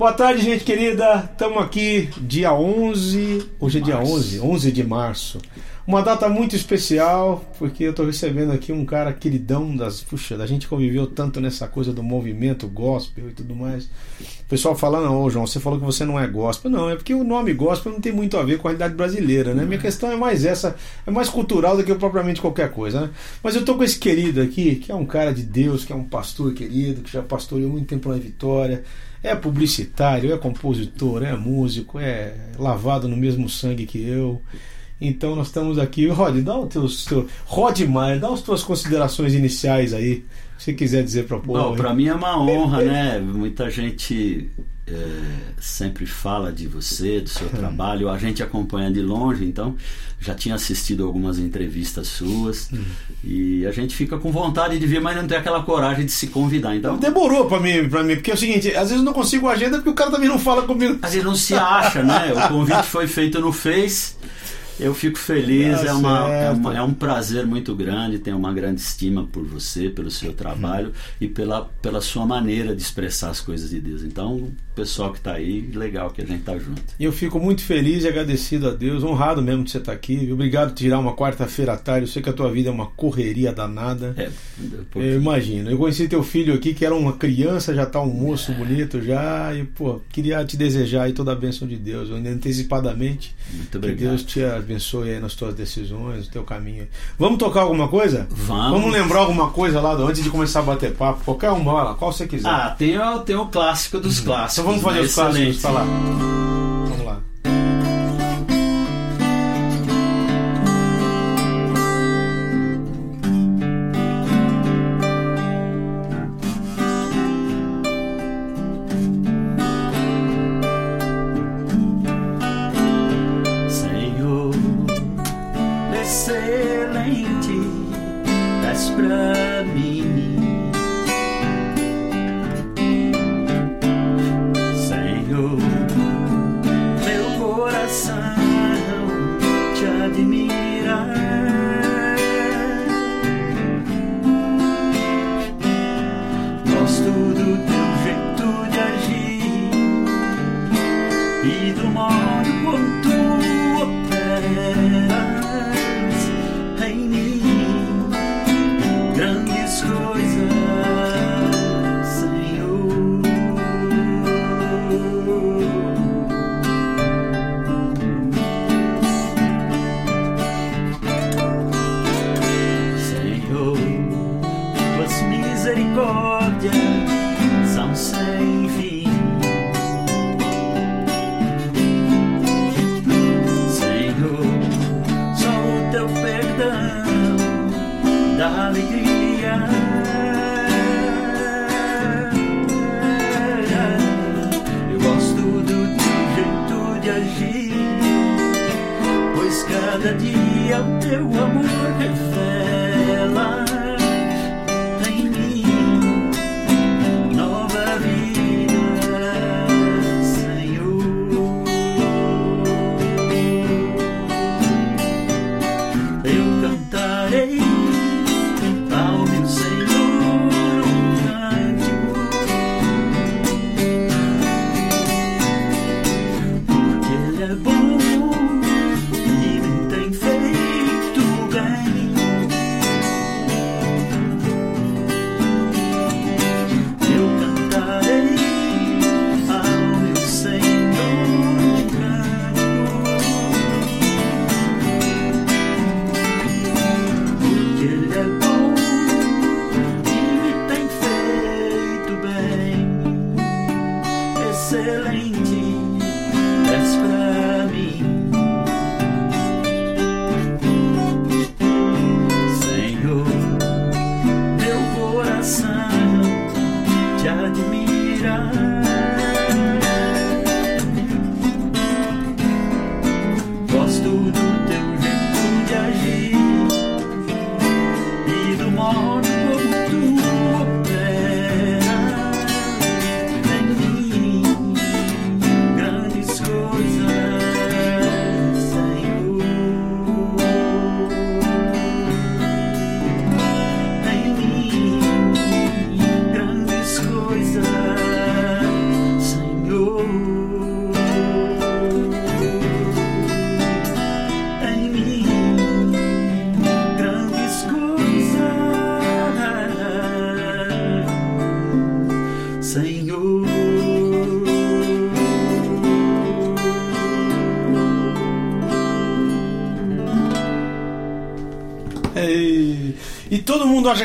Boa tarde, gente querida. Estamos aqui dia 11, hoje é dia 11, 11 de março. Uma data muito especial, porque eu estou recebendo aqui um cara queridão das. Puxa, a gente conviveu tanto nessa coisa do movimento gospel e tudo mais. O pessoal falando, ô João, você falou que você não é gospel. Não, é porque o nome gospel não tem muito a ver com a realidade brasileira, né? Minha questão é mais essa, é mais cultural do que propriamente qualquer coisa, né? Mas eu tô com esse querido aqui, que é um cara de Deus, que é um pastor querido, que já pastoreou muito tempo na Vitória. É publicitário, é compositor, é músico, é lavado no mesmo sangue que eu. Então nós estamos aqui. Rod, dá o teu, teu Rod Maier, dá as tuas considerações iniciais aí, se você quiser dizer para o povo. Para mim é uma honra, né? Muita gente é, sempre fala de você, do seu trabalho. A gente acompanha de longe, então já tinha assistido algumas entrevistas suas uhum. e a gente fica com vontade de ver, mas não tem aquela coragem de se convidar. Então demorou para mim, para mim, porque é o seguinte, às vezes eu não consigo agenda porque o cara também não fala comigo. Às vezes não se acha, né? O convite foi feito no Face eu fico feliz, é, uma, é, uma, é, um prazer muito grande, tenho uma grande estima por você, pelo seu trabalho uhum. e pela, pela sua maneira de expressar as coisas de Deus. Então, pessoal que está aí, legal que a gente está junto. E eu fico muito feliz e agradecido a Deus, honrado mesmo de você estar tá aqui. Obrigado por tirar uma quarta-feira à tarde. Eu sei que a tua vida é uma correria danada. É, eu imagino. Eu conheci teu filho aqui, que era uma criança, já está um moço bonito já. E, pô, queria te desejar aí toda a bênção de Deus, antecipadamente. Muito obrigado. Que Deus te abençoe aí nas tuas decisões, no teu caminho. Vamos tocar alguma coisa? Vamos. Vamos lembrar alguma coisa lá antes de começar a bater papo? Qualquer uma, qual você quiser. Ah, tem, tem o clássico dos uhum. clássicos vamos fazer os clássicos, tá lá. Vamos lá. Pra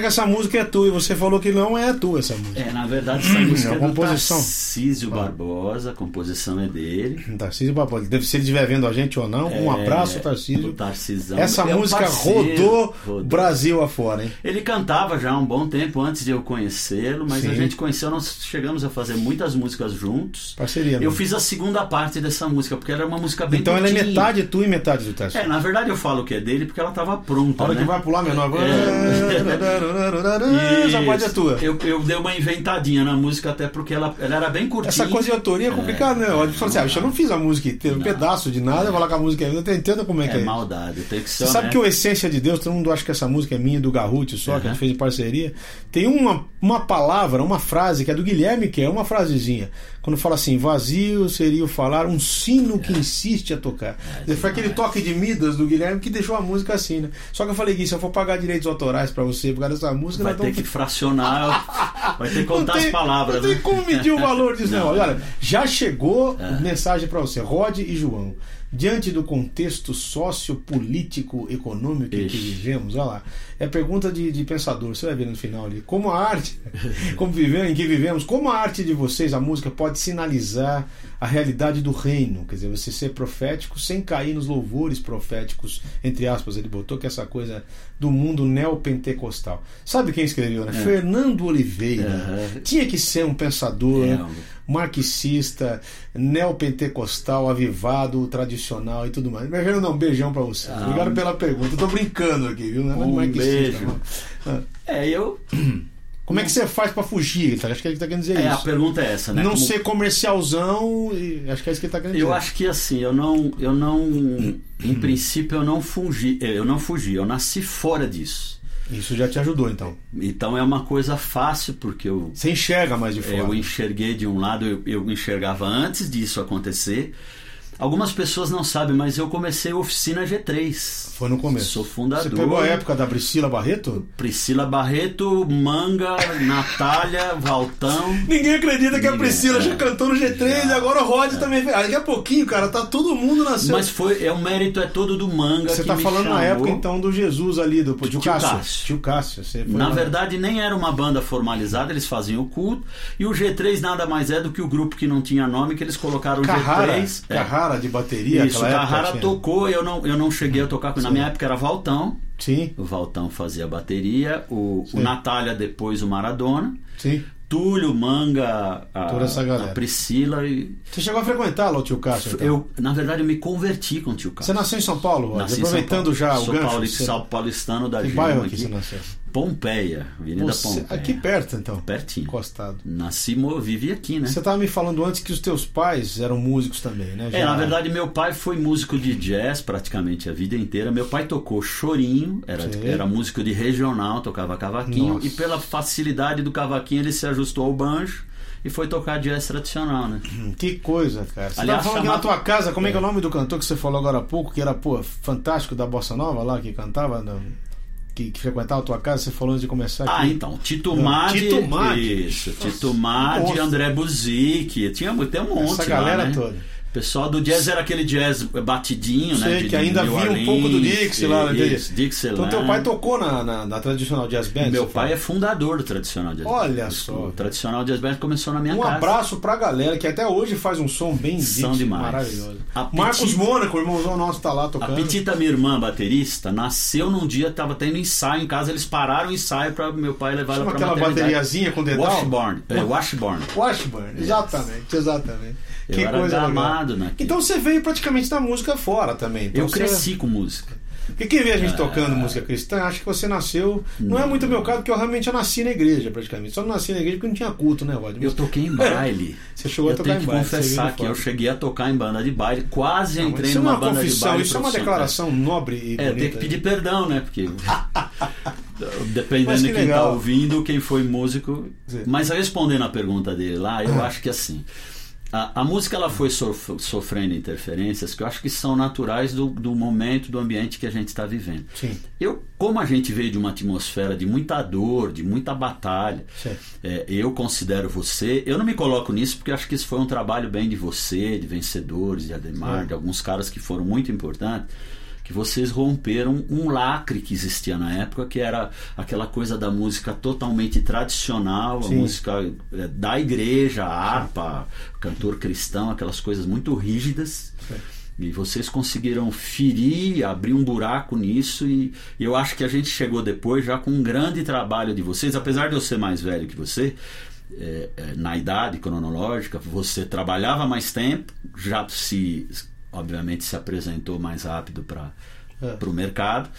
que essa música é tua, e você falou que não é tua essa música. É, na verdade, essa música é, é composição. Tarcísio Barbosa, a composição é dele. Tarcísio Barbosa, deve se ele estiver vendo a gente ou não, um é, abraço, Tarcísio. Tarcisão. Essa é música parceiro, rodou, rodou, Brasil afora, hein? Ele cantava já há um bom tempo antes de eu conhecê-lo, mas Sim. a gente conheceu, nós chegamos a fazer muitas músicas juntos. Parceria, Eu fiz a segunda parte dessa música, porque ela é uma música bem Então ela é metade tu e metade do Tarcísio. É, na verdade eu falo que é dele porque ela estava pronta. A hora né? que vai pular menor. É. Essa parte é tua. Eu, eu dei uma inventadinha na música, até porque ela, ela era bem curtinha. Essa coisa de autoria é complicada, né? Eu falo assim, ah, eu não fiz a música inteira, um pedaço de nada, eu vou lá com a música ainda, entendo como é, que é. É maldade, tem que ser. Você sabe que o Essência de Deus, todo mundo acha que essa música é minha do Garrute só, que a gente fez em parceria. Tem uma, uma palavra, uma frase que é do Guilherme, que é uma frasezinha. Quando fala assim, vazio seria o falar um sino que insiste a tocar. É, Foi aquele toque de Midas do Guilherme que deixou a música assim, né? Só que eu falei, Gui, se eu for pagar direitos autorais para você por causa dessa música, vai ter que fracionar, vai ter que contar tem, as palavras. Não tem né? como medir o valor disso, não. não. Olha, já chegou é. mensagem para você, Rod e João. Diante do contexto sociopolítico econômico em que vivemos, olha lá, é pergunta de, de, pensador, você vai ver no final ali, como a arte, como vivemos, em que vivemos, como a arte de vocês, a música, pode sinalizar a realidade do reino, quer dizer, você ser profético sem cair nos louvores proféticos, entre aspas, ele botou que essa coisa do mundo neopentecostal. Sabe quem escreveu, né? É. Fernando Oliveira. Tinha que ser um pensador. É marxista, neopentecostal, avivado, tradicional e tudo mais. Mas não, um beijão para você. Ah, Obrigado pela pergunta. Eu tô brincando aqui, viu? Não é um beijo. Ah. É, eu. Como é que você faz para fugir? Acho que ele está querendo dizer é, isso. A pergunta é essa, né? Não Como... ser comercialzão, acho que é isso que ele está querendo dizer. Eu acho que assim, eu não, eu não, em princípio eu não fugi, eu não fugi, eu nasci fora disso. Isso já te ajudou, então. Então é uma coisa fácil, porque eu. Você enxerga mais de fora. Eu enxerguei de um lado, eu, eu enxergava antes disso acontecer. Algumas pessoas não sabem, mas eu comecei a oficina G3. Foi no começo. Sou fundador. Você pegou a época da Priscila Barreto? Priscila Barreto, Manga, Natália, Valtão. Ninguém acredita que a Priscila é. já cantou no G3 já. e agora o Rod é. também. Daqui a pouquinho, cara, tá todo mundo nascendo. Mas foi, é o mérito é todo do Manga. Você tá falando chamou. na época então do Jesus ali, do tio, tio Cássio. Cássio. Tio Cássio. na lá. verdade, nem era uma banda formalizada, eles faziam o culto. E o G3 nada mais é do que o grupo que não tinha nome, que eles colocaram o Carrara, G3. Carrara é. De bateria. Isso, Carrara tocou, eu não, eu não cheguei a tocar na minha época era Valtão. Sim. O Valtão fazia bateria, o, o Natália depois o Maradona. Sim. Túlio, Manga, a, Toda essa galera. a Priscila. E... Você chegou a frequentar lá o tio Cássio? Então? Eu, na verdade, eu me converti com o tio Cássio. Você nasceu em São Paulo, Nasci Aproveitando já o Sou gancho. Sou paulistano da Que bairro aqui você nasceu? Pompeia, Avenida Você, Pompeia. Aqui perto, então? Pertinho. Encostado. Nasci, vivi aqui, né? Você estava me falando antes que os teus pais eram músicos também, né? Já... É, na verdade, meu pai foi músico de jazz praticamente a vida inteira. Meu pai tocou chorinho, era, era músico de regional, tocava cavaquinho. Nossa. E pela facilidade do cavaquinho, ele se ajustou ao banjo e foi tocar jazz tradicional, né? Que coisa, cara. Você Aliás, falando chamava... que na tua casa, como é. é que é o nome do cantor que você falou agora há pouco, que era, pô, fantástico da Bossa Nova lá, que cantava? No que, que frequentava a tua casa, você falou antes de começar ah, aqui. Ah, então, Tito Madi. Tito Madi. Isso, Tito Madi, André Buzik, tinha, tem um monte Essa galera lá, né? toda pessoal do jazz era aquele jazz batidinho, Sei, né? De, que ainda via um pouco do Dixie lá, né? Isso, Dixieland. Então teu pai tocou na, na, na tradicional jazz band? Meu pai fala? é fundador do tradicional jazz band. Olha só. O tradicional jazz band começou na minha um casa. Um abraço pra galera que até hoje faz um som bem São Dixie, demais. maravilhoso. Marcos Mônaco, irmãozão nosso tá lá tocando. A Petita, minha irmã baterista, nasceu num dia, tava tendo ensaio em casa, eles pararam o ensaio para meu pai levar Chama ela pra aquela bateriazinha com dedal? Washburn. É, Washburn. Washburn, exatamente, exatamente. Eu que era coisa gamado naquilo. Então você veio praticamente da música fora também. Então eu você... cresci com música. Porque quem vê a gente é... tocando música cristã, acha que você nasceu. Não, não é muito meu caso, porque eu realmente nasci na igreja, praticamente. Só não nasci na igreja porque não tinha culto, né, Rod? Eu toquei em baile. Você chegou eu a tocar em baile. Eu tenho que confessar que eu cheguei a tocar em banda de baile, quase não, entrei isso numa é banda confissão, de baile. Isso é uma declaração nobre e É, bonita. tem que pedir perdão, né? Porque. Dependendo de quem está ouvindo, quem foi músico. Sim. Mas respondendo a pergunta dele lá, eu acho que assim. A, a, música ela foi sof sofrendo interferências que eu acho que são naturais do, do momento, do ambiente que a gente está vivendo. Sim. Eu, como a gente veio de uma atmosfera de muita dor, de muita batalha, é, eu considero você. Eu não me coloco nisso porque acho que isso foi um trabalho bem de você, de vencedores, de Ademar, de alguns caras que foram muito importantes. Que vocês romperam um lacre que existia na época, que era aquela coisa da música totalmente tradicional, Sim. a música é, da igreja, a harpa, cantor cristão, aquelas coisas muito rígidas. E vocês conseguiram ferir, abrir um buraco nisso, e eu acho que a gente chegou depois já com um grande trabalho de vocês, apesar de eu ser mais velho que você, é, é, na idade cronológica, você trabalhava mais tempo, já se, obviamente, se apresentou mais rápido para é. o mercado,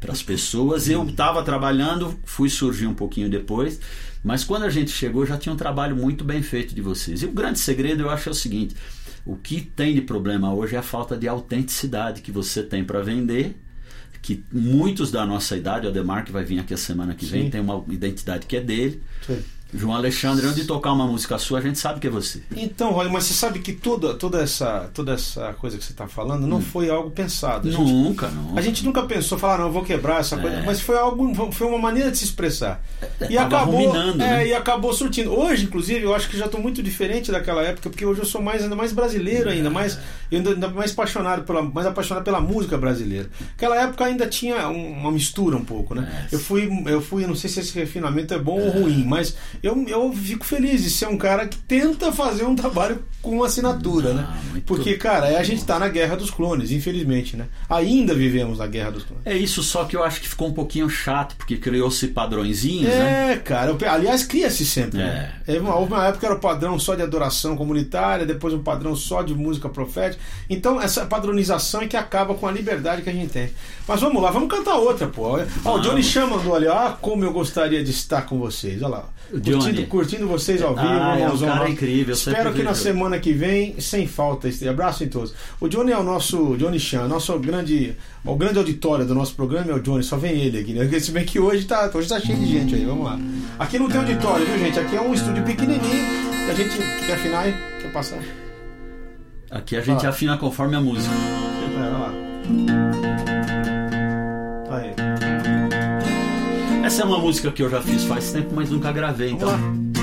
para as pessoas. Eu estava trabalhando, fui surgir um pouquinho depois, mas quando a gente chegou já tinha um trabalho muito bem feito de vocês. E o grande segredo eu acho é o seguinte: o que tem de problema hoje é a falta de autenticidade que você tem para vender que muitos da nossa idade, o Ademar que vai vir aqui a semana que vem, Sim. tem uma identidade que é dele. Sim. João Alexandre, onde tocar uma música sua, a gente sabe que é você. Então, Rony, mas você sabe que toda, toda, essa, toda essa coisa que você está falando não hum. foi algo pensado. Gente, nunca, não. A gente nunca pensou, falar, não, eu vou quebrar essa é. coisa, mas foi algo, foi uma maneira de se expressar. É, e acabou, é, né? e acabou surtindo. Hoje, inclusive, eu acho que já estou muito diferente daquela época, porque hoje eu sou mais ainda mais brasileiro ainda, é. mais ainda mais apaixonado pela mais apaixonado pela música brasileira. Aquela época ainda tinha uma mistura um pouco, né? É. Eu fui, eu fui, não sei se esse refinamento é bom ou ruim, mas eu, eu fico feliz de ser um cara que tenta fazer um trabalho com assinatura, né? ah, né? Porque, cara, a gente tá na guerra dos clones, infelizmente, né? Ainda vivemos na guerra dos clones. É isso, só que eu acho que ficou um pouquinho chato, porque criou-se padrõezinhos, é, né? É, cara. Aliás, cria-se sempre. Né? É. Né? Houve uma época que era o padrão só de adoração comunitária, depois um padrão só de música profética. Então, essa padronização é que acaba com a liberdade que a gente tem. Mas vamos lá, vamos cantar outra, pô. Ó, o Johnny chama mandou ali, ó, como eu gostaria de estar com vocês. Olha lá. Curtindo, curtindo vocês ao vivo, ah, é um cara incrível. Espero que na semana que vem, sem falta, este abraço em todos. O Johnny é o nosso Johnny Chan, nosso grande, o grande auditório do nosso programa é o Johnny, só vem ele aqui, né? Se bem que hoje tá, hoje tá cheio de gente aí, vamos lá. Aqui não tem auditório, viu, gente? Aqui é um estúdio pequenininho e a gente quer afinar e quer passar. Aqui a gente afina conforme a música. É, vai lá. Aí. Essa é uma música que eu já fiz faz tempo, mas nunca gravei, então. A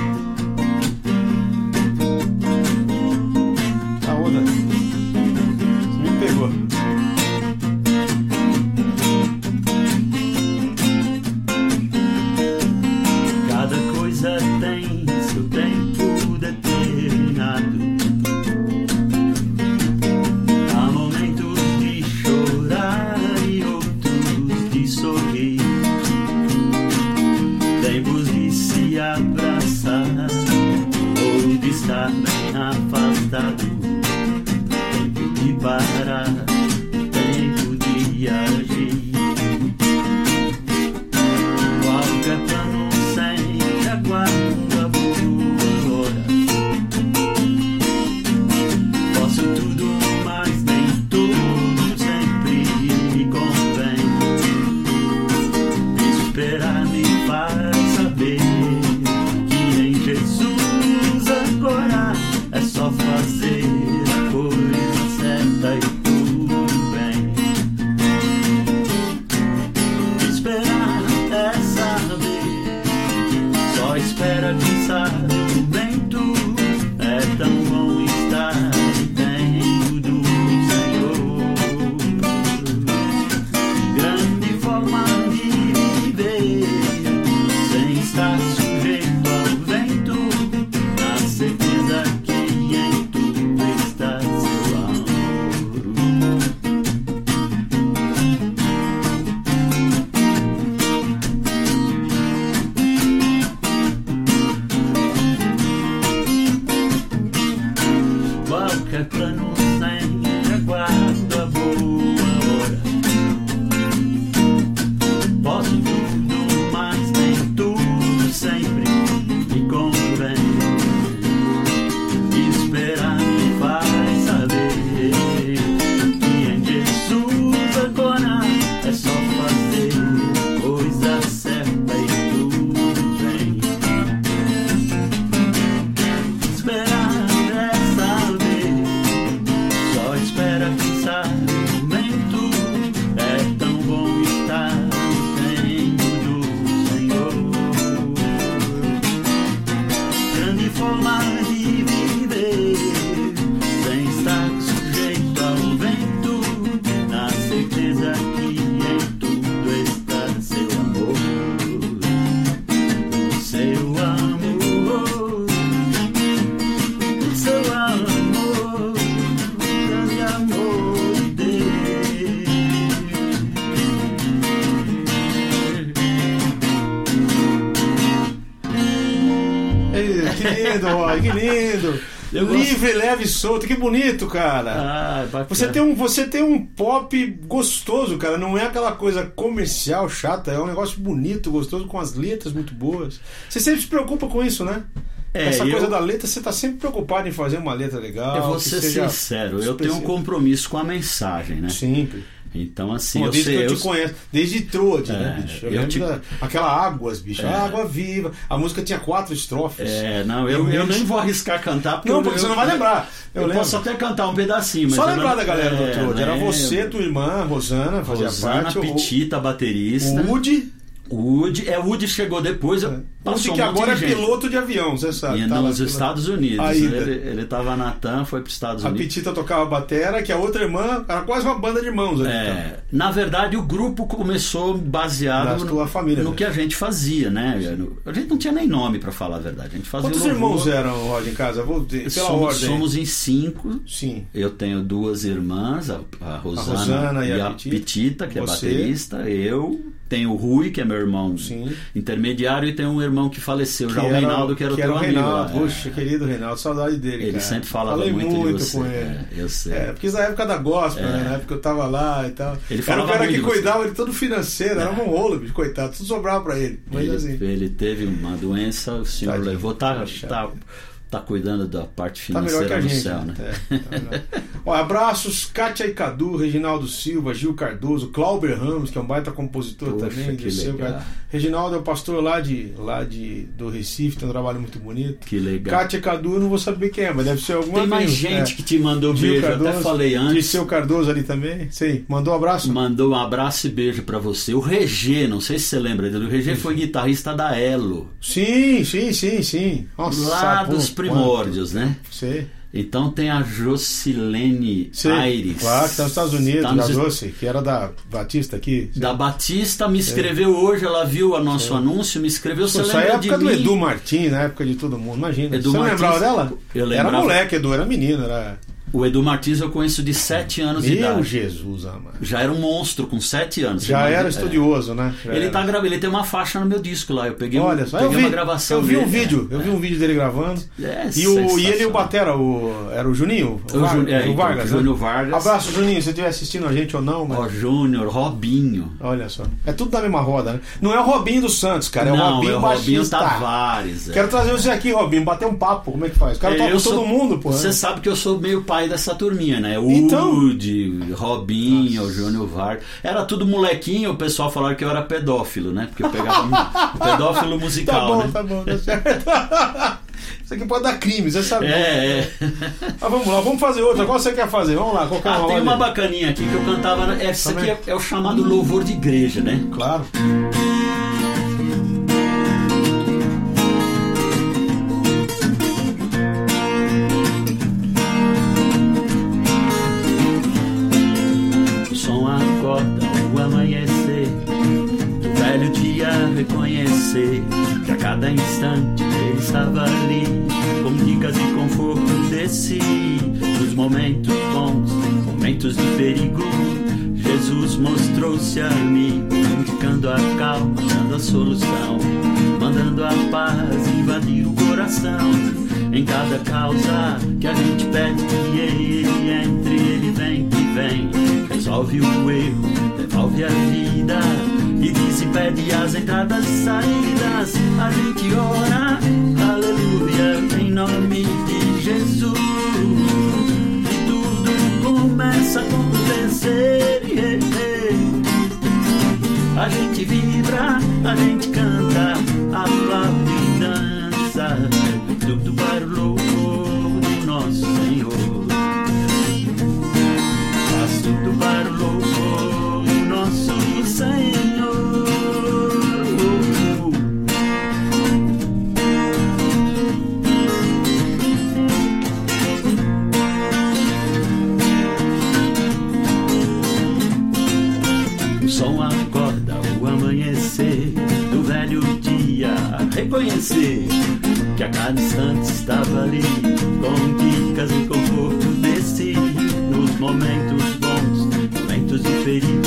leve e solto, que bonito, cara. Ah, você tem um, você tem um pop gostoso, cara. Não é aquela coisa comercial chata, é um negócio bonito, gostoso, com as letras muito boas. Você sempre se preocupa com isso, né? É, Essa coisa da letra, você está sempre preocupado em fazer uma letra legal. Eu vou ser sincero, eu tenho um compromisso com a mensagem, né? Sempre. Então, assim, Pô, eu desde sei. eu, te conheço, desde Trode, né, é, né, bicho? Eu, eu te... da, aquela Águas, bicho. É. Água viva. A música tinha quatro estrofes. É, não, eu, eu, eu nem vou arriscar cantar. Porque não, porque você não vai lembrar. Eu, posso até cantar um pedacinho, mas. Só lembrar não... da galera do é, Trode. Era você, tua irmã, Rosana, fazia Rosana, parte. Petita, baterista. O Woody. Woody, é, Woody chegou depois. É. Passou que agora é piloto de avião, você sabe. E tá nos Estados Unidos. Ainda. Ele, estava na TAM, foi para os Estados Unidos. A Petita tocava batera, que a outra irmã era quase uma banda de irmãos. Ali, é, então. Na verdade, o grupo começou baseado no, família, no né? que a gente fazia, né? A gente não tinha nem nome para falar a verdade. A gente fazia Quantos irmãos eram, Rod, em casa? Vou pela somos, ordem. Somos em cinco. Sim. Eu tenho duas irmãs, a, a Rosana, a Rosana e, a, a Petita, Petita que Você. é baterista, eu tenho o Rui, que é meu irmão Sim. intermediário, e tem um irmão que faleceu, que já o Reinaldo, que era que o teu era o amigo. Reinaldo, lá, puxa, é. querido Reinaldo, saudade dele. Ele cara. sempre falava Falei muito, muito você. com ele. É, eu sei. É, porque na época da gospel, né? Na época eu tava lá e tal. Ele era o cara que cuidava de tudo financeiro, era um rolo, bicho, coitado, tudo sobrava pra ele. Mas ele, assim. ele teve uma doença, o senhor Tadinho, levou, tá, tá, tá cuidando da parte Tá financeira a do gente. céu, né? É, tá. Ó, abraços, Kátia e Cadu, Reginaldo Silva, Gil Cardoso, Clauber Ramos, que é um baita compositor Poxa, também. que seu. Reginaldo é o pastor lá, de, lá de, do Recife, tem um trabalho muito bonito. Que legal. Kátia e Cadu, eu não vou saber quem é, mas deve ser alguma Tem mais amigo, gente é. que te mandou Gil beijo, Cardoso, até falei antes. Dirceu Cardoso ali também. Sei, mandou um abraço? Mandou um abraço e beijo pra você. O Regê, não sei se você lembra dele, o Regê foi guitarrista da Elo. Sim, sim, sim, sim. Nossa, lá pô, dos primórdios, né? Sei. Então tem a Jocilene Sei. Aires. Claro, que tá nos Estados Unidos, Tá nos da Doce, que era da Batista aqui. Sei. Da Batista me escreveu hoje, ela viu o nosso anúncio, me escreveu. Você Pô, aí é lembra a época de do mim? Edu Martins, na época de todo mundo, imagina. Edu Você Martins, lembrava dela? eu Era lembrava. moleque, Edu, era menino, era. O Edu Martins eu conheço de 7 anos de Meu idade. Jesus, amado. Já era um monstro com 7 anos. Já era estudioso, né? Já É. Ele era. tá gravando, ele tem uma faixa no meu disco lá. Eu peguei, um- Olha só, eu peguei vi, uma gravação. eu vi um dele. vídeo, eu É. vi um vídeo dele gravando. É, E, o, e ele e o. Batera, o, era o Juninho? O Ju- é, o então, Vargas, né? Júnior Vargas. Abraço, Juninho, se estiver assistindo a gente ou não, mas... Ó, Júnior, Robinho. Olha só. É tudo da mesma roda, né? Não é o Robinho dos Santos, cara. É o Não, Robinho é o Robinho. Tavares. é. Quero trazer você aqui, Robinho, bater um papo. Como é que faz? O cara É, toca eu todo mundo, pô. Você né? sabe que eu sou meio pai dessa turminha, né? Então. Woody, Robinho, Júnior Vargas. Era tudo molequinho, o pessoal falava que eu era pedófilo, né? Porque eu pegava pedófilo Tá musical, bom, né? tá bom, tá certo. Isso aqui pode dar crime, você sabe. É, é. Mas vamos lá, vamos fazer outra. Qual você quer fazer? Vamos lá, qualquer Ah, tem ordem. uma bacaninha aqui que eu cantava. Essa aqui é, é o chamado louvor de igreja, né? Claro. Reconhecer que a cada instante ele estava ali, com dicas e conforto desse, nos momentos bons, momentos de perigo. Jesus mostrou-se amigo, indicando a calma, dando a solução, mandando a paz invadir o coração. Em cada causa que a gente pede que ele entre, ele vem que vem, resolve o erro, devolve a vida e desimpede as entradas e saídas. A gente ora, aleluia, em nome de Jesus. E tudo começa a acontecer. A gente vibra, a gente canta, aplaude e dança. Tudo para o louvor do nosso Senhor. Faz tudo para o louvor Reconhecer que a cada instante estava ali, com dicas e conforto desse. Nos momentos bons, momentos de perigo,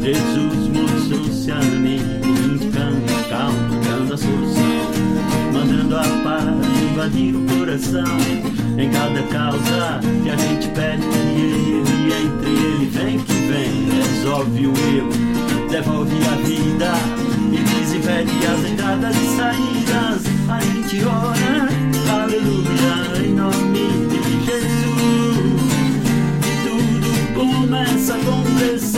Jesus mostrou-se amigo, indicando a calma, dando a solução, mandando a paz invadir coração. Em cada causa que a gente pede que ele entre ele vem que vem, resolve o erro, devolve a vida e desimpede as entradas e saídas. A gente ora, aleluia, em nome de Jesus. E tudo começa a acontecer.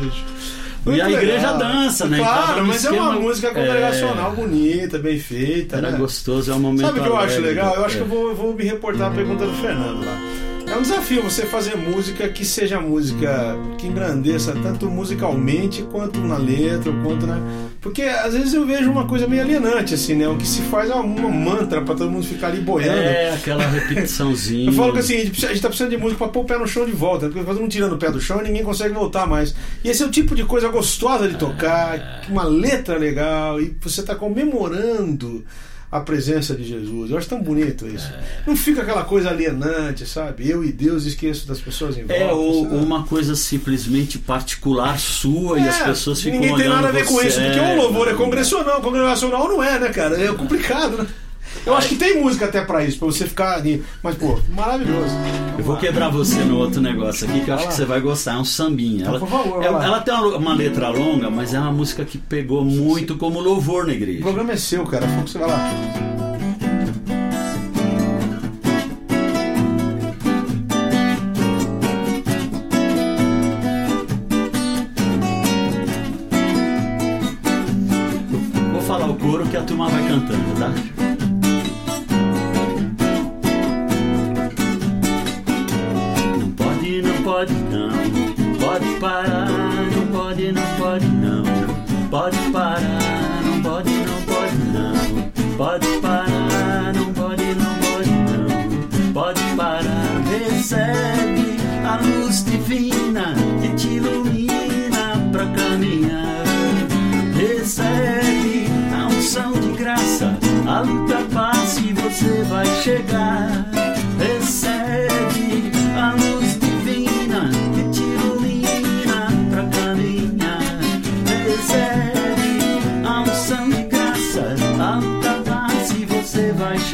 Bicho. Muito e a igreja legal. dança, né? Claro, no mas é uma esquema- música congregacional É. bonita, bem feita, Era né? gostoso, é um momento Sabe o que eu acho legal? Eu acho É. que eu vou, vou me reportar a pergunta do Fernando lá. É um desafio você fazer música que seja música que engrandeça tanto musicalmente quanto na letra, quanto na. Porque às vezes eu vejo uma coisa meio alienante, assim, né? O que se faz é uma mantra pra todo mundo ficar ali boiando. É, aquela repetiçãozinha. Eu falo que assim, a gente, precisa- a gente tá precisando de música pra pôr o pé no chão de volta, porque todo mundo tirando o pé do chão e ninguém consegue voltar mais. E esse é o tipo de coisa gostosa de tocar, uma letra legal, e você tá comemorando a presença de Jesus. Eu acho tão bonito isso. Não fica aquela coisa alienante, sabe? Eu e Deus esqueço das pessoas em volta. É, ou uma coisa simplesmente particular sua e as É, pessoas ficam Ninguém tem olhando nada a ver com isso, porque o louvor é congressional, congregacional não é, né, cara? É complicado, né? Eu acho que tem música até pra isso, pra você ficar ali. Mas, pô, maravilhoso. Eu vou quebrar você no outro negócio aqui que eu acho que você vai gostar. É um sambinha. Ela, por favor, vai é- ela tem uma, uma letra longa, mas é uma música que pegou muito como louvor na O igreja. programa é seu, cara. Foi que você vai lá.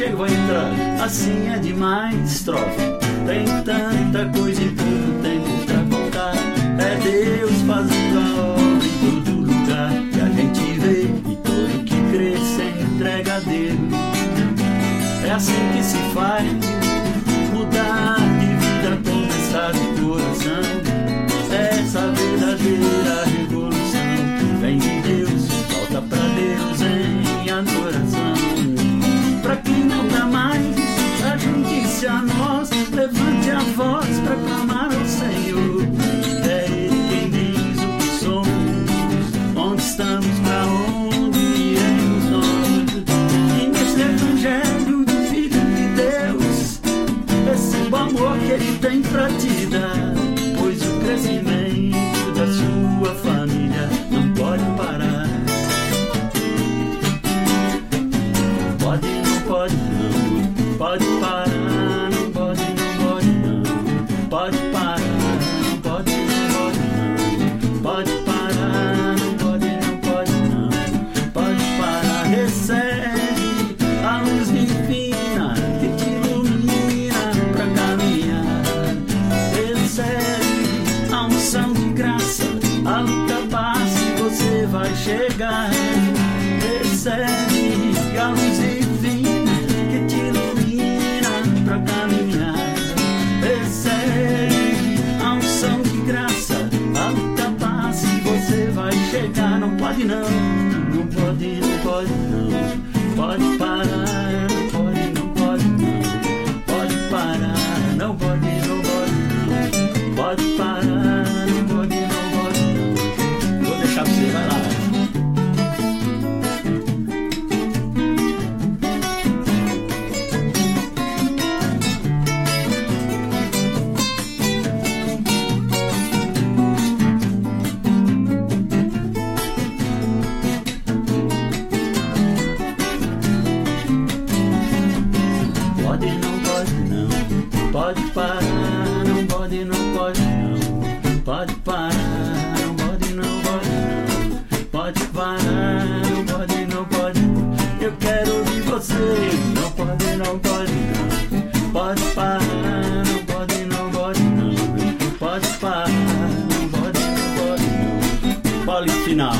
Chegar. Vai entrar, assim é demais, estrofe. Tem tanta coisa em pouco tempo pra contar. É Deus fazendo a obra em todo lugar que a gente vê e todo que crê se entrega a Deus. É assim que se faz mudar ajunte-se a nós, levante a voz pra clamar ao Senhor. É Ele quem diz o que somos, onde estamos, pra onde iremos nós. E nesse evangelho do Filho de Deus, receba o amor que Ele tem pra te dar. Chegar. Recebe a luz divina que te ilumina pra caminhar. Recebe a unção de graça, a luta passa e você vai chegar. Não pode não pole final,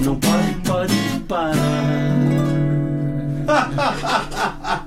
não pode, pode parar.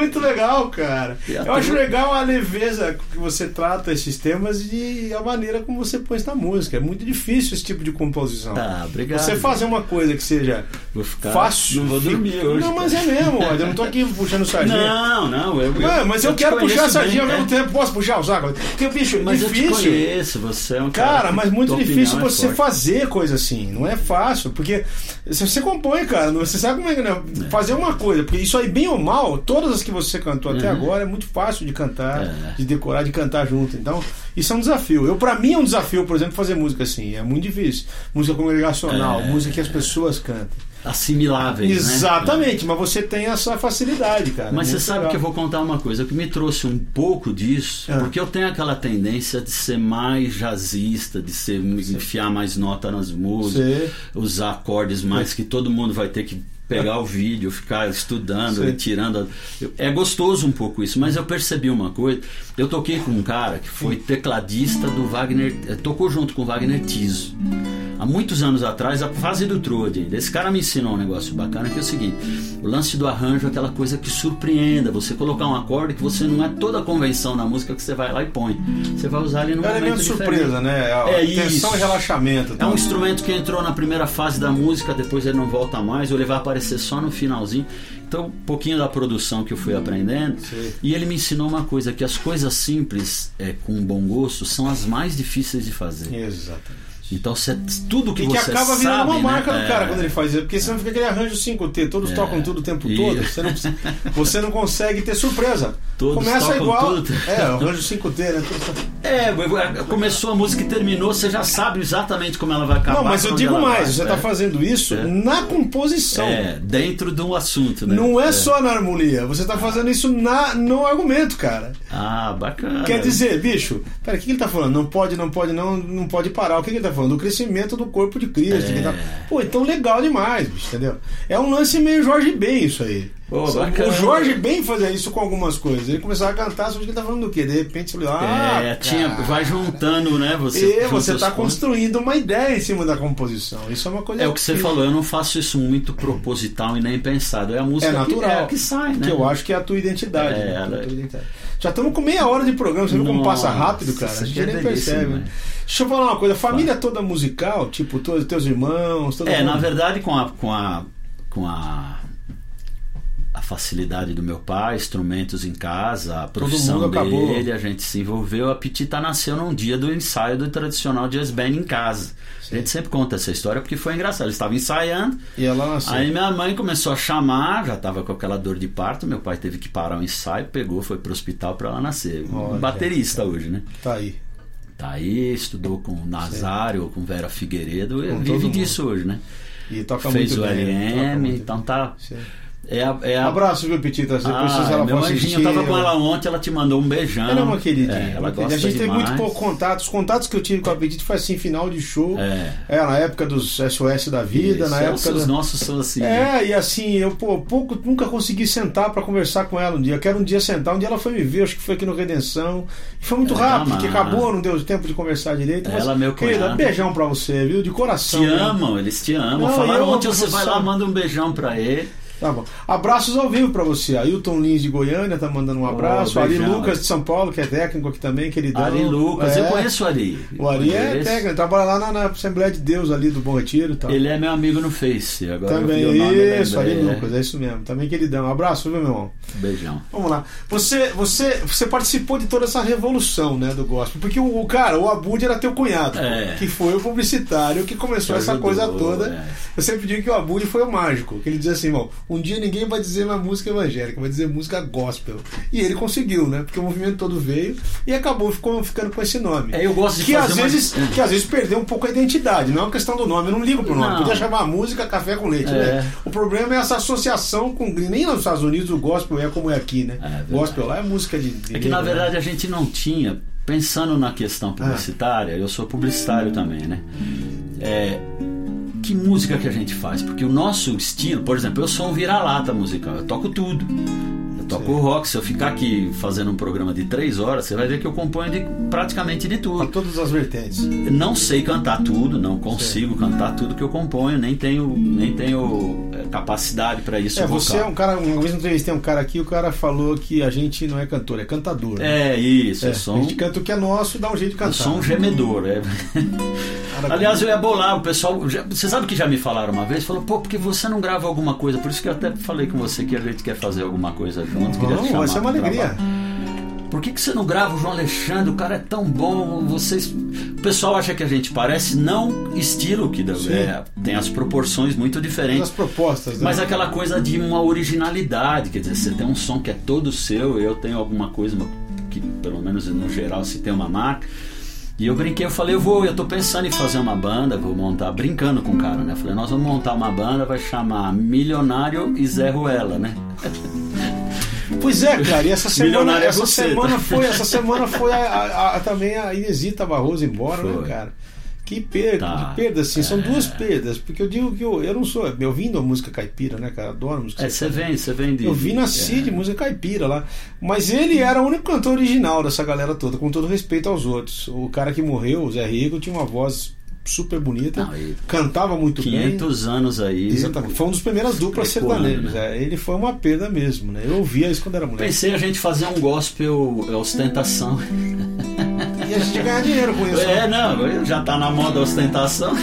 Muito legal, cara. Eu acho legal a leveza que você trata esses temas e a maneira como você põe na música. É muito difícil esse tipo de composição. Tá, obrigado. Você fazer uma coisa que seja ficar. fácil. Não vou dormir fica- hoje. Não, mas é mesmo, eu não tô aqui puxando sardinha. Não, não, eu. Ué, mas eu, te quero puxar a sardinha bem, ao mesmo é. tempo. Posso puxar o saco? Porque, bicho, Mas eu te difícil. conheço, você é um cara. Cara, mas muito difícil é você forte. fazer coisa assim. Não é fácil, porque se você compõe, cara, você sabe como é que né? fazer uma coisa, porque isso aí, bem ou mal, todas as que você cantou até Uhum. agora é muito fácil de cantar, É. de decorar, de cantar junto. Então, isso é um desafio. Eu, para mim, é um desafio, por exemplo, fazer música assim. É muito difícil. Música congregacional, É. música que as pessoas cantam. Assimiláveis, né? Exatamente, mas você tem essa facilidade, cara. Mas você Muito sabe legal. que eu vou contar uma coisa, que me trouxe um pouco disso, Ah. porque eu tenho aquela tendência de ser mais jazzista, de ser enfiar mais nota nas músicas, Sei. usar acordes mais que todo mundo vai ter que pegar o vídeo, ficar estudando e tirando. É gostoso um pouco isso, mas eu percebi uma coisa. Eu toquei com um cara que foi tecladista do Wagner, eh, tocou junto com o Wagner Tiso. Há muitos anos atrás, a fase do Trude. Esse cara me ensinou um negócio bacana que é o seguinte: o lance do arranjo é aquela coisa que surpreenda. Você colocar um acorde que você não é toda a convenção na música que você vai lá e põe. Você vai usar ele no É momento surpresa, né? É tensão isso. e relaxamento. É um instrumento que entrou na primeira fase da música, depois ele não volta mais, ou ele vai aparecer só no finalzinho. Então, um pouquinho da produção que eu fui aprendendo. Sei. E ele me ensinou uma coisa: que as coisas simples, é, com bom gosto, são as mais difíceis de fazer. Exatamente. Então, você, tudo que E que você acaba virando sabe, uma marca né? do cara É. quando ele faz isso, porque senão fica aquele arranjo 5T, todos É. tocam tudo o tempo E- todo, você não, você não consegue ter surpresa. Todos Começa tocam igual. tudo. É, arranjo 5T, né? É, começou a música e terminou, você já sabe exatamente como ela vai acabar. Não, mas eu digo mais, vai, você é. está fazendo isso É. na composição. É, dentro de um assunto, né? Não é, só na harmonia, você está fazendo isso na, no argumento, cara. Ah, bacana. Quer dizer, bicho, pera, o que ele tá falando? Não pode, não pode, não, não pode parar. O que ele tá falando? Do crescimento do corpo de Cristo. É. tá- Pô, então legal demais, bicho, entendeu? É um lance meio Jorge Ben isso aí. Bacana. o Jorge Ben fazia isso com algumas coisas. Ele começava a cantar, só que ele tá falando do quê? De repente ele ah, É, tinha, vai juntando, né? Você, E você tá pontos. construindo uma ideia em cima da composição. Isso é uma coisa É o que você falou, eu não faço isso muito proposital e nem pensado. É a música É natural. que, é que sai, né? Que eu acho que é a tua identidade. É, né? ela- tua identidade. Já estamos com meia hora de programa, você viu como passa rápido, cara? A gente é nem percebe. né? Deixa eu falar uma coisa, família toda musical, tipo, todos teus irmãos, todo É, mundo. na verdade, com a, com a, com a, a facilidade do meu pai, instrumentos em casa, a profissão dele, a gente se envolveu. A Petita nasceu num dia do ensaio do tradicional jazz band em casa. A gente sempre conta essa história porque foi engraçado. Eles estavam ensaiando, E ela nasceu. Aí minha mãe começou a chamar, já estava com aquela dor de parto. Meu pai teve que parar o ensaio, pegou, foi pro hospital para ela nascer. Um Olha. baterista hoje, né? Tá aí. Tá aí, estudou com o Nazário, com Vera Figueiredo, Com vive disso hoje, né? E toca Fez muito o bem. toca LM, muito então tá. Sim. É a, é a... Abraço, viu, Petita? Depois ah, ela meu anjinho, eu tava com ela ontem, ela te mandou um beijão. Ela é uma queridinha. É, ela gosta a gente demais. tem muito pouco contato. Os contatos que eu tive com a Petita foi assim, final de show. É. é na época dos SOS da vida, Isso, na é, época. Os da... nossos são assim. É, e assim, eu pô, pouco, nunca consegui sentar para conversar com ela um dia. Eu quero um dia sentar, um dia ela foi me ver, acho que foi aqui no Redenção. E foi muito É, rápido, porque acabou, não deu tempo de conversar direito. Ela, meu querida, cunhado. beijão pra você, viu? De coração. Te amam, eles te amam. Não, Falaram ontem, você. vai lá, manda um beijão pra ele. Tá bom. Abraços ao vivo pra você. Ailton Lins de Goiânia tá mandando um abraço. Oh, Ari Lucas de São Paulo, que é técnico aqui também, queridão. Ari Lucas, É. eu conheço o Ari. O Ari é técnico, trabalha lá na, na Assembleia de Deus ali do Bom Retiro e tal. Ele é meu amigo no Face. Agora Também, eu vi o nome, isso, Ari é. Lucas, é isso mesmo. Também queridão. Abraço, viu, meu irmão? Beijão. Vamos lá. Você, você, você participou de toda essa revolução, né, do gospel. Porque o, o cara, o Abud era teu cunhado, É. que foi o publicitário que começou Que essa ajudou, coisa toda. é. Eu sempre digo que o Abud foi o mágico, que ele dizia assim, irmão, um dia ninguém vai dizer uma música evangélica, vai dizer música gospel. E ele conseguiu, né? Porque o movimento todo veio e acabou ficou, ficando com esse nome. É, eu gosto de que às uma- vezes Que às vezes perdeu um pouco a identidade, não é uma questão do nome, eu não ligo pro nome. Não. Podia chamar a música café com leite, É. né? O problema é essa associação com. Nem nos Estados Unidos o gospel é como é aqui, né? É gospel lá é música de. de É que na né? verdade a gente não tinha, pensando na questão publicitária, eu sou publicitário também, né? É, que música que a gente faz? Porque o nosso estilo, por exemplo, eu sou um vira-lata musical, eu toco tudo. Eu toco Sim. rock, se eu ficar aqui fazendo um programa de três horas, você vai ver que eu componho de, praticamente de tudo. todas as vertentes. Não sei cantar tudo, não consigo cantar tudo que eu componho, nem tenho, nem tenho é, capacidade para isso. É, vocal. você é um cara. Uma vez eu entrevistei um cara aqui, o cara falou que a gente não é cantor, é cantador. né? É isso, É, eu sou a gente canta o que é nosso e dá um jeito de eu cantar. sou um gemedor. É. Aliás, eu ia bolar, o pessoal. já- você sabe que já me falaram uma vez? Falou, pô, porque você não grava alguma coisa? Por isso que eu até falei com você que a gente quer fazer alguma coisa juntos. queria te Vamos, chamar vai ser uma alegria. Por que, que você não grava o João Alexandre? O cara é tão bom. Vocês. O pessoal acha que a gente parece, não estilo, que é, tem as proporções muito As diferentes. propostas, né? Mas aquela coisa de uma originalidade, quer dizer, você tem um som que é todo seu, eu tenho alguma coisa que, pelo menos no geral, se tem uma marca. E eu brinquei, eu falei, eu vou, eu tô pensando em fazer uma banda, vou montar, brincando com o cara, né? Falei, nós vamos montar uma banda, vai chamar Milionário e Zé Ruela, né? Pois é, cara, e essa semana, é essa você, semana tá? foi, essa semana foi a, a- a- também a Inesita Barroso embora, né, Foi. cara? Que perda, Tá. que perda, assim, são É. duas perdas, porque eu digo que eu, eu não sou, eu ouvindo a música caipira, né, cara? Adoro música É, você vem, você vem de. Eu vi nasci é. de música caipira lá. Mas ele era o único cantor original dessa galera toda, com todo respeito aos outros. O cara que morreu, o Zé Rigo, tinha uma voz super bonita, Não, cantava muito bem. 500 anos aí. Exatamente. Foi uma das primeiras duplas Ecoando, sertanejas. né? É, ele foi uma perda mesmo, né? Eu ouvia isso quando era moleque. Pensei a gente fazer um gospel é, ostentação. E a gente ganhar dinheiro com isso. É, né? não, já tá na moda ostentação.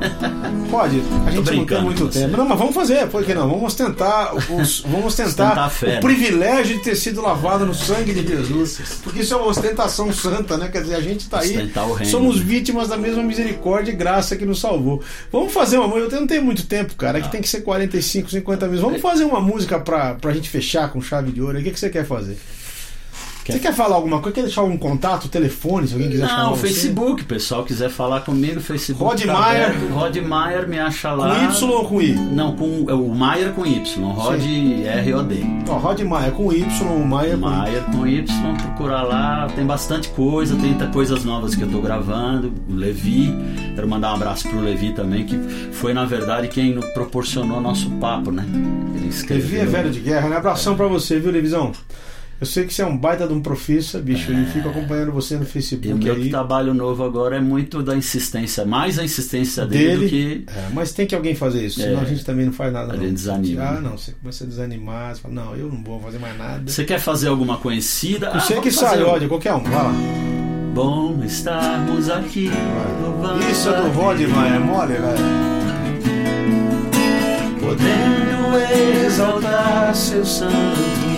Pode. A gente não tem muito tempo. Não, mas vamos fazer, por que não? Vamos ostentar, os, vamos a fé, o né? privilégio de ter sido lavado no sangue de Jesus. Porque isso é uma ostentação santa, né? Quer dizer, a gente está aí. Reino, somos né? vítimas da mesma misericórdia e graça que nos salvou. Vamos fazer uma música. Eu não tenho muito tempo, cara. Aqui Não. tem que ser 45, 50 minutos. Vamos fazer uma música pra, pra gente fechar com chave de ouro. O que, que você quer fazer? Você quer falar alguma coisa? Quer deixar algum contato, telefone, se alguém quiser chamar Não, você? Facebook, pessoal quiser falar comigo, Facebook. Rod tá Maier. aberto. Rod Maier me acha Com lá. Y ou com I? Não, com é o Maier com Y, Rod R-O-D. Rod Maia com Y, o Maia com Maier com Y, procurar lá, tem bastante coisa, tem coisas novas que eu tô gravando. O Levi, quero mandar um abraço pro Levi também, que foi na verdade quem proporcionou nosso papo, né? Ele escreveu. Levi é velho de guerra, né? Abração pra você, viu, Levizão? Eu sei que você é um baita de um profissa, bicho, e fico acompanhando você no E o Facebook meu aí. trabalho novo agora é muito da insistência, mais a insistência dele, do que. É, mas tem que alguém fazer isso, senão É. a gente também não faz nada. A não. gente desanima, Ah, não, você começa a desanimar, você fala, não, eu não vou fazer mais nada. Você quer fazer alguma conhecida? Você Ah, que sai, um. ódio, qualquer um, vai lá. Bom estarmos aqui. louvando Isso é do Rod, Deus, Maia, é mole, velho. Podendo exaltar seu santo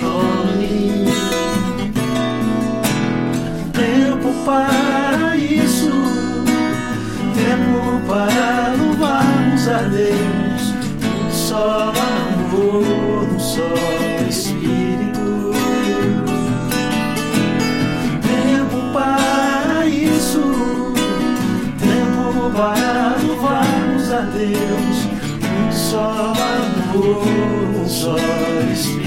nome. Para isso, tempo para louvarmos a Deus. Só amor, um só Espírito. Tempo para isso, tempo para louvarmos a Deus. Só amor. amor, um só Espírito.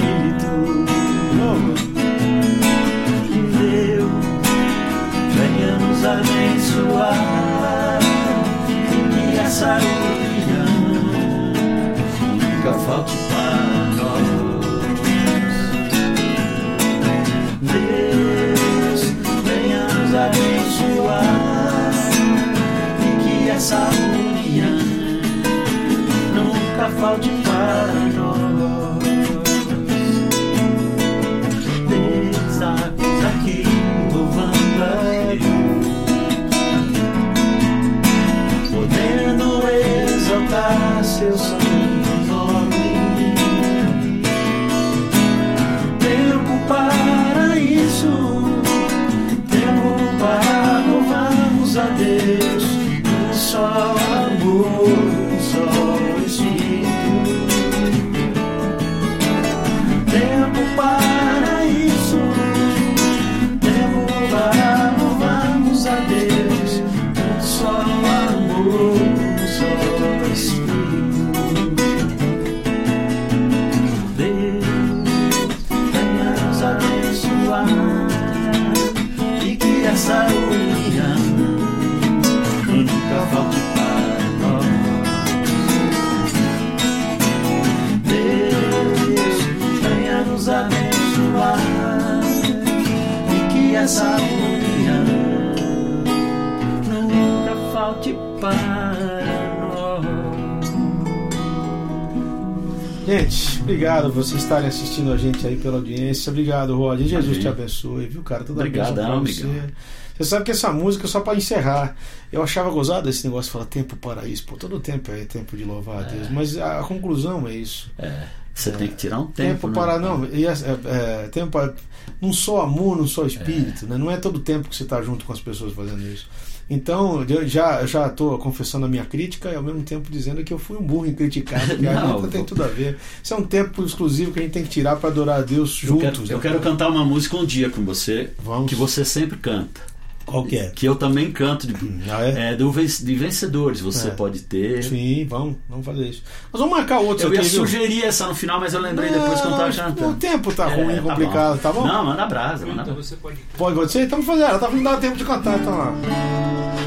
União nunca falte para nós. Deus, venha nos abençoar e que essa união nunca falte obrigado por vocês estarem assistindo a gente aí pela audiência. Obrigado, Rod. Jesus Amém. te abençoe, viu, cara? Toda Obrigadão, bênção pra você. Você sabe que essa música, só pra encerrar, eu achava gozado esse negócio de falar tempo para isso. Pô, todo tempo é tempo de louvar a Deus. Mas a, a conclusão é isso. É, você tem que tirar um tempo. Tempo, né? para. Não, é, é, é, tempo para. Não só amor, não só espírito. Né? Não é todo tempo que você está junto com as pessoas fazendo isso. Então, eu já já estou confessando a minha crítica e ao mesmo tempo dizendo que eu fui um burro em criticar, porque a Não, letra tem eu- tudo a ver. Isso é um tempo exclusivo que a gente tem que tirar para adorar a Deus Eu juntos. quero, eu né? quero cantar uma música um dia com você, Vamos. que você sempre canta. Qual que é? Que eu também canto de, Ah, é? é, do, de vencedores. Você É. pode ter. Sim, vamos, vamos fazer isso. Nós vamos marcar outro Eu aqui, ia viu? sugerir essa no final, mas eu lembrei depois que eu tava cantando. O tempo tá ruim, É, complicado, tá bom? Não, manda brasa, manda Então brasa. você pode. Pode acontecer? Então vamos fazer. Ela tá não dá tempo de cantar, então lá.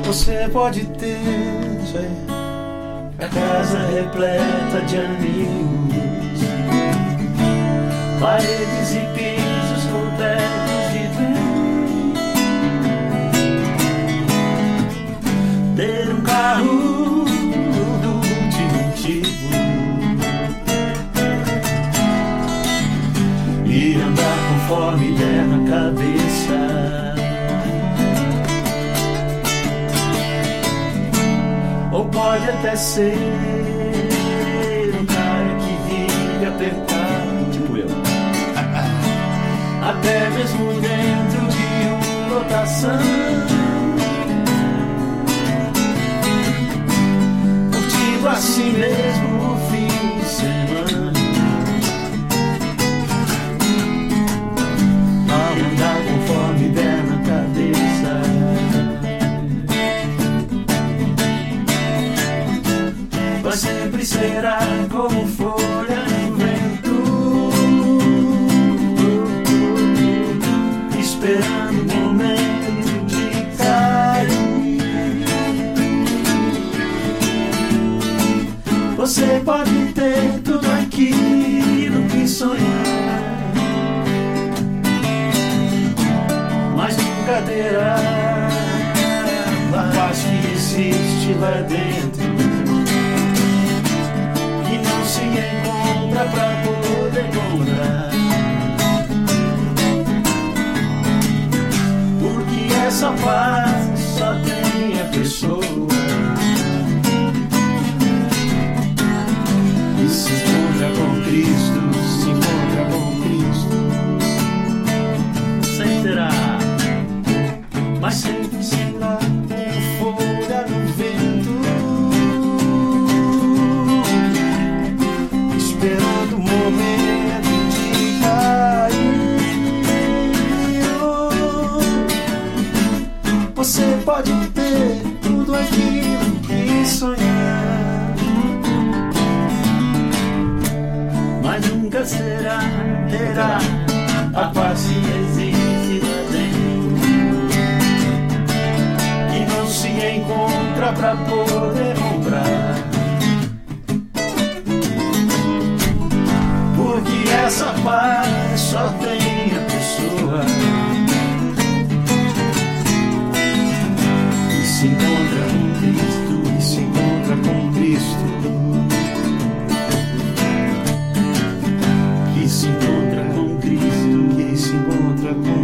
Você pode ter. Isso aí. A casa repleta de amigos, paredes e pisos Ter um carro último tipo e andar conforme der na cabeça. Ou pode até ser um cara que vive apertado, tipo eu. Até mesmo dentro de uma lotação. Assim mesmo pode ter tudo aquilo que sonhar, nunca será, terá a paz que existe lá dentro. E não se encontra pra poder comprar. Porque essa paz só tem You.